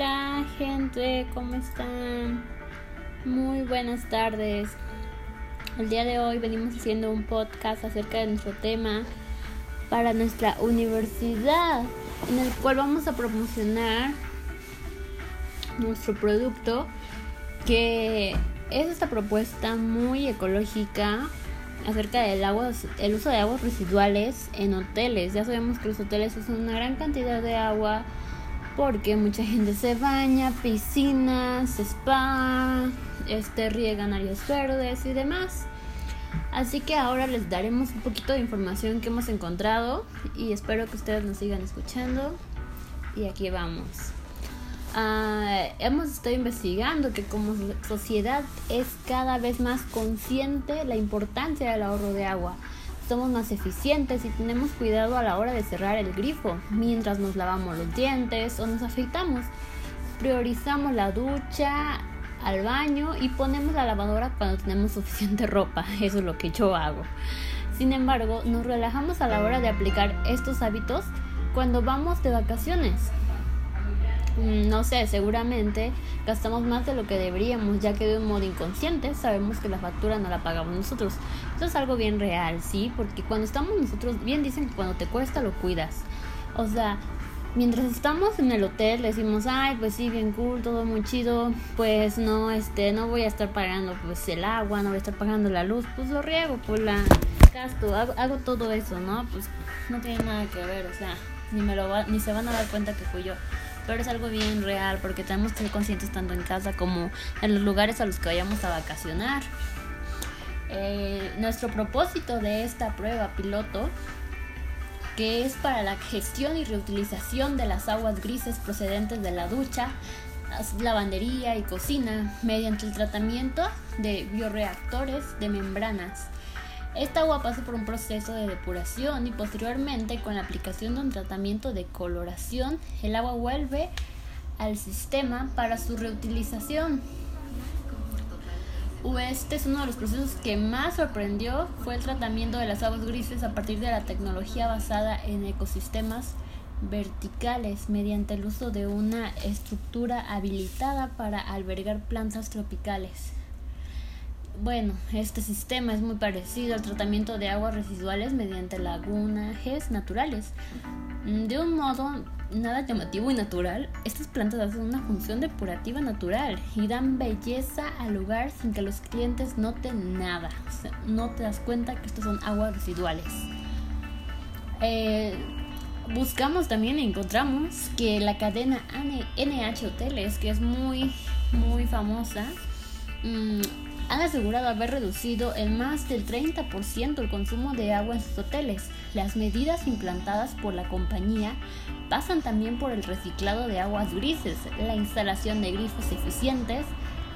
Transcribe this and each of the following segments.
José, ¿cómo están? Muy buenas tardes. El día de hoy venimos haciendo un podcast acerca de nuestro tema para nuestra universidad, en el cual vamos a promocionar nuestro producto, que es esta propuesta muy ecológica acerca del agua, el uso de aguas residuales en hoteles. Ya sabemos que los hoteles usan una gran cantidad de agua porque mucha gente se baña, piscinas, spa, este, riegan áreas verdes y demás. Así que ahora les daremos un poquito de información que hemos encontrado y espero que ustedes nos sigan escuchando. Y aquí vamos. Ah, hemos estado investigando que como sociedad es cada vez más consciente la importancia del ahorro de agua somos más eficientes y tenemos cuidado a la hora de cerrar el grifo mientras nos lavamos los dientes o nos afeitamos. Priorizamos la ducha, al baño y ponemos la lavadora cuando tenemos suficiente ropa. Eso es lo que yo hago. Sin embargo, nos relajamos a la hora de aplicar estos hábitos cuando vamos de vacaciones. Mm, no sé, seguramente gastamos más de lo que deberíamos, ya que de un modo inconsciente sabemos que la factura no la pagamos nosotros. Esto es algo bien real, ¿sí? Porque cuando estamos nosotros, bien dicen que cuando te cuesta lo cuidas. O sea, mientras estamos en el hotel decimos, ay, pues sí, bien cool, todo muy chido, pues no, este, no voy a estar pagando pues el agua, no voy a estar pagando la luz, pues lo riego, pues la gasto, hago, hago todo eso, ¿no? Pues no tiene nada que ver, o sea, ni me lo va, ni se van a dar cuenta que fui yo pero es algo bien real porque tenemos que ser conscientes tanto en casa como en los lugares a los que vayamos a vacacionar. Eh, nuestro propósito de esta prueba piloto, que es para la gestión y reutilización de las aguas grises procedentes de la ducha, lavandería y cocina, mediante el tratamiento de bioreactores de membranas esta agua pasa por un proceso de depuración y posteriormente con la aplicación de un tratamiento de coloración, el agua vuelve al sistema para su reutilización. Este es uno de los procesos que más sorprendió, fue el tratamiento de las aguas grises a partir de la tecnología basada en ecosistemas verticales mediante el uso de una estructura habilitada para albergar plantas tropicales. Bueno, este sistema es muy parecido al tratamiento de aguas residuales mediante lagunajes naturales. Mm, de un modo nada llamativo y natural, estas plantas hacen una función depurativa natural y dan belleza al lugar sin que los clientes noten nada. O sea, no te das cuenta que estas son aguas residuales. Eh, buscamos también y encontramos que la cadena NH Hoteles, que es muy, muy famosa, mm, han asegurado haber reducido en más del 30% el consumo de agua en sus hoteles. Las medidas implantadas por la compañía pasan también por el reciclado de aguas grises, la instalación de grifos eficientes,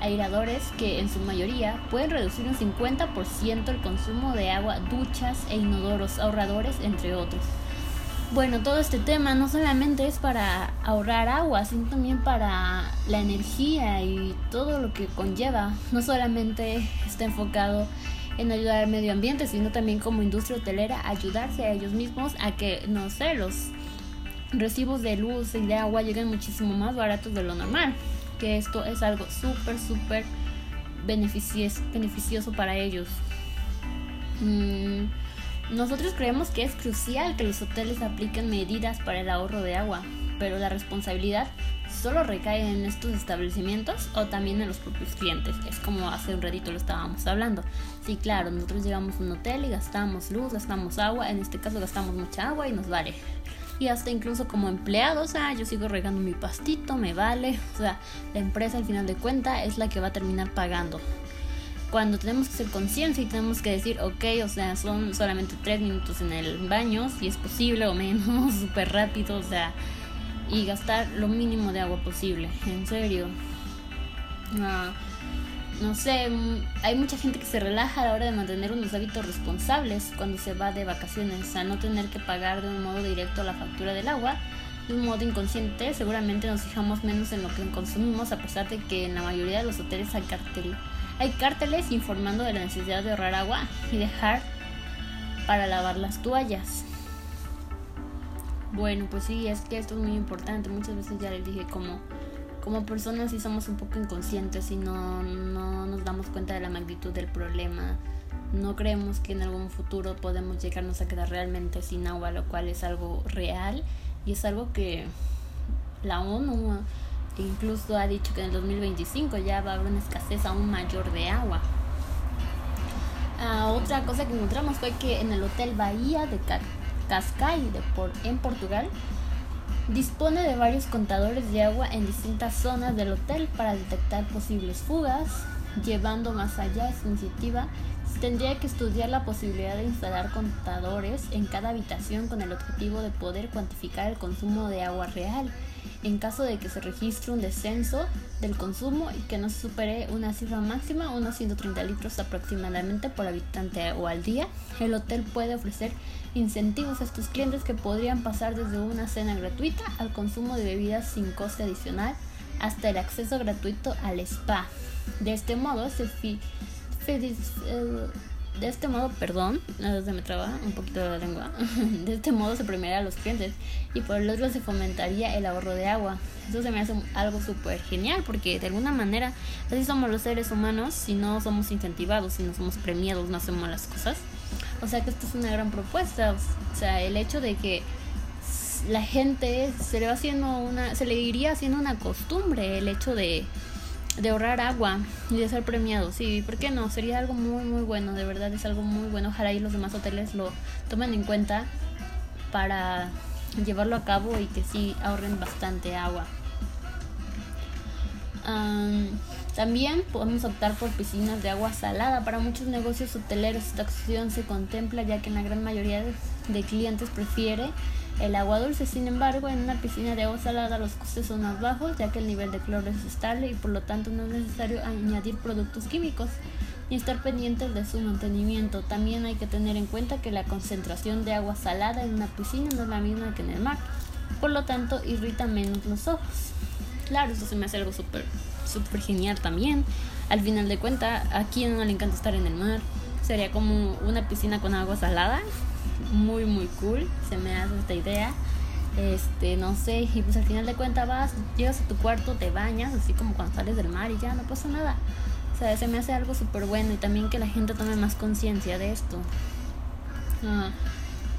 airadores que en su mayoría pueden reducir un 50% el consumo de agua, duchas e inodoros, ahorradores, entre otros. Bueno, todo este tema no solamente es para ahorrar agua, sino también para la energía y todo lo que conlleva. No solamente está enfocado en ayudar al medio ambiente, sino también como industria hotelera ayudarse a ellos mismos a que, no sé, los recibos de luz y de agua lleguen muchísimo más baratos de lo normal. Que esto es algo súper, súper beneficioso para ellos. Mm, nosotros creemos que es crucial que los hoteles apliquen medidas para el ahorro de agua, pero la responsabilidad solo recae en estos establecimientos o también en los propios clientes. Es como hace un ratito lo estábamos hablando. Sí, claro, nosotros llegamos a un hotel y gastamos luz, gastamos agua, en este caso gastamos mucha agua y nos vale. Y hasta incluso como empleados, ah, yo sigo regando mi pastito, me vale. O sea, la empresa al final de cuenta es la que va a terminar pagando cuando tenemos que ser conscientes y tenemos que decir, ok, o sea, son solamente tres minutos en el baño, si es posible o menos, súper rápido, o sea, y gastar lo mínimo de agua posible, en serio. Ah, no sé, mm, hay mucha gente que se relaja a la hora de mantener unos hábitos responsables cuando se va de vacaciones, a no tener que pagar de un modo directo la factura del agua. De un modo inconsciente, seguramente nos fijamos menos en lo que consumimos, a pesar de que en la mayoría de los hoteles hay cartel hay cárteles informando de la necesidad de ahorrar agua y dejar para lavar las toallas. Bueno, pues sí, es que esto es muy importante. Muchas veces ya les dije cómo, como personas sí somos un poco inconscientes y no, no nos damos cuenta de la magnitud del problema. No creemos que en algún futuro podemos llegarnos a quedar realmente sin agua, lo cual es algo real y es algo que la ONU incluso ha dicho que en el 2025 ya va a haber una escasez aún mayor de agua. Ah, otra cosa que encontramos fue que en el Hotel Bahía de Cascais de por en Portugal dispone de varios contadores de agua en distintas zonas del hotel para detectar posibles fugas. Llevando más allá esta iniciativa, se tendría que estudiar la posibilidad de instalar contadores en cada habitación con el objetivo de poder cuantificar el consumo de agua real en caso de que se registre un descenso del consumo y que no se supere una cifra máxima, unos 130 litros aproximadamente por habitante o al día, el hotel puede ofrecer incentivos a estos clientes que podrían pasar desde una cena gratuita al consumo de bebidas sin coste adicional hasta el acceso gratuito al spa. De este modo se fi de este modo, perdón, se me traba un poquito la lengua. De este modo se premiaría a los clientes y por el otro se fomentaría el ahorro de agua. Eso se me hace algo súper genial porque de alguna manera así somos los seres humanos si no somos incentivados, si no somos premiados, no hacemos las cosas. O sea que esto es una gran propuesta. O sea, el hecho de que la gente se le va haciendo una, se le iría haciendo una costumbre el hecho de de ahorrar agua y de ser premiado. Sí, ¿por qué no? Sería algo muy, muy bueno. De verdad es algo muy bueno. Ojalá y los demás hoteles lo tomen en cuenta para llevarlo a cabo y que sí ahorren bastante agua. también podemos optar por piscinas de agua salada. Para muchos negocios hoteleros esta opción se contempla ya que la gran mayoría de clientes prefiere el agua dulce, sin embargo, en una piscina de agua salada los costes son más bajos ya que el nivel de cloro es estable y por lo tanto no es necesario añadir productos químicos ni estar pendientes de su mantenimiento. También hay que tener en cuenta que la concentración de agua salada en una piscina no es la misma que en el mar, por lo tanto irrita menos los ojos. Claro, eso se me hace algo súper súper genial también. Al final de cuentas, a quien no le encanta estar en el mar. Sería como una piscina con agua salada muy muy cool, se me hace esta idea. Este, no sé, y pues al final de cuentas vas, llegas a tu cuarto, te bañas, así como cuando sales del mar y ya no pasa nada. O sea, se me hace algo súper bueno y también que la gente tome más conciencia de esto. Ah,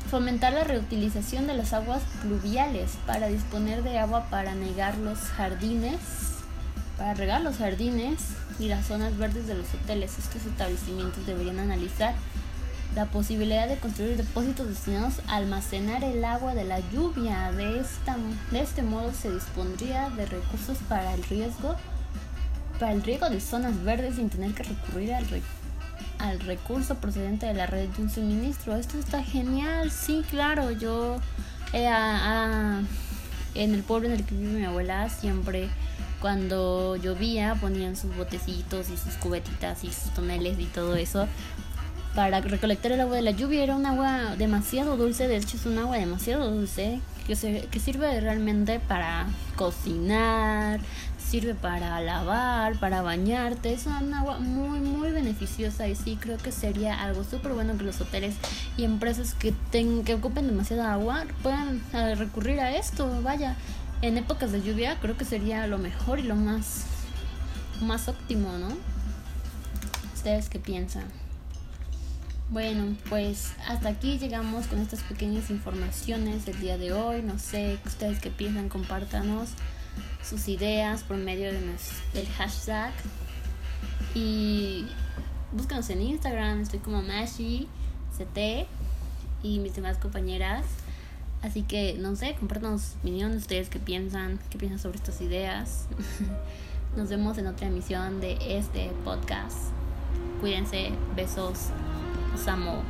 fomentar la reutilización de las aguas pluviales para disponer de agua para negar los jardines, para regar los jardines y las zonas verdes de los hoteles. Estos establecimientos deberían analizar la posibilidad de construir depósitos destinados a almacenar el agua de la lluvia. De, esta, de este modo se dispondría de recursos para el riesgo para el riego de zonas verdes sin tener que recurrir al, al recurso procedente de la red de un suministro. Esto está genial, sí, claro, yo eh, en el pueblo en el que vive mi abuela siempre cuando llovía ponían sus botecitos y sus cubetitas y sus toneles y todo eso para recolectar el agua de la lluvia. Era un agua demasiado dulce, de hecho es un agua demasiado dulce que, se, que sirve realmente para cocinar, sirve para lavar, para bañarte. Es un agua muy, muy beneficiosa y sí creo que sería algo súper bueno que los hoteles y empresas que, ten, que ocupen demasiada agua puedan recurrir a esto. Vaya, en épocas de lluvia creo que sería lo mejor y lo más, más óptimo, ¿no? ¿Ustedes qué piensan? Bueno, pues hasta aquí llegamos con estas pequeñas informaciones del día de hoy. No sé ustedes qué piensan, compártanos sus ideas por medio de del hashtag. Y búscanos en Instagram, estoy como MashiCT y mis demás compañeras. Así que, no sé, compártanos opinión de ustedes qué piensan, qué piensan sobre estas ideas. Nos vemos en otra emisión de este podcast. Cuídense, besos. 朝も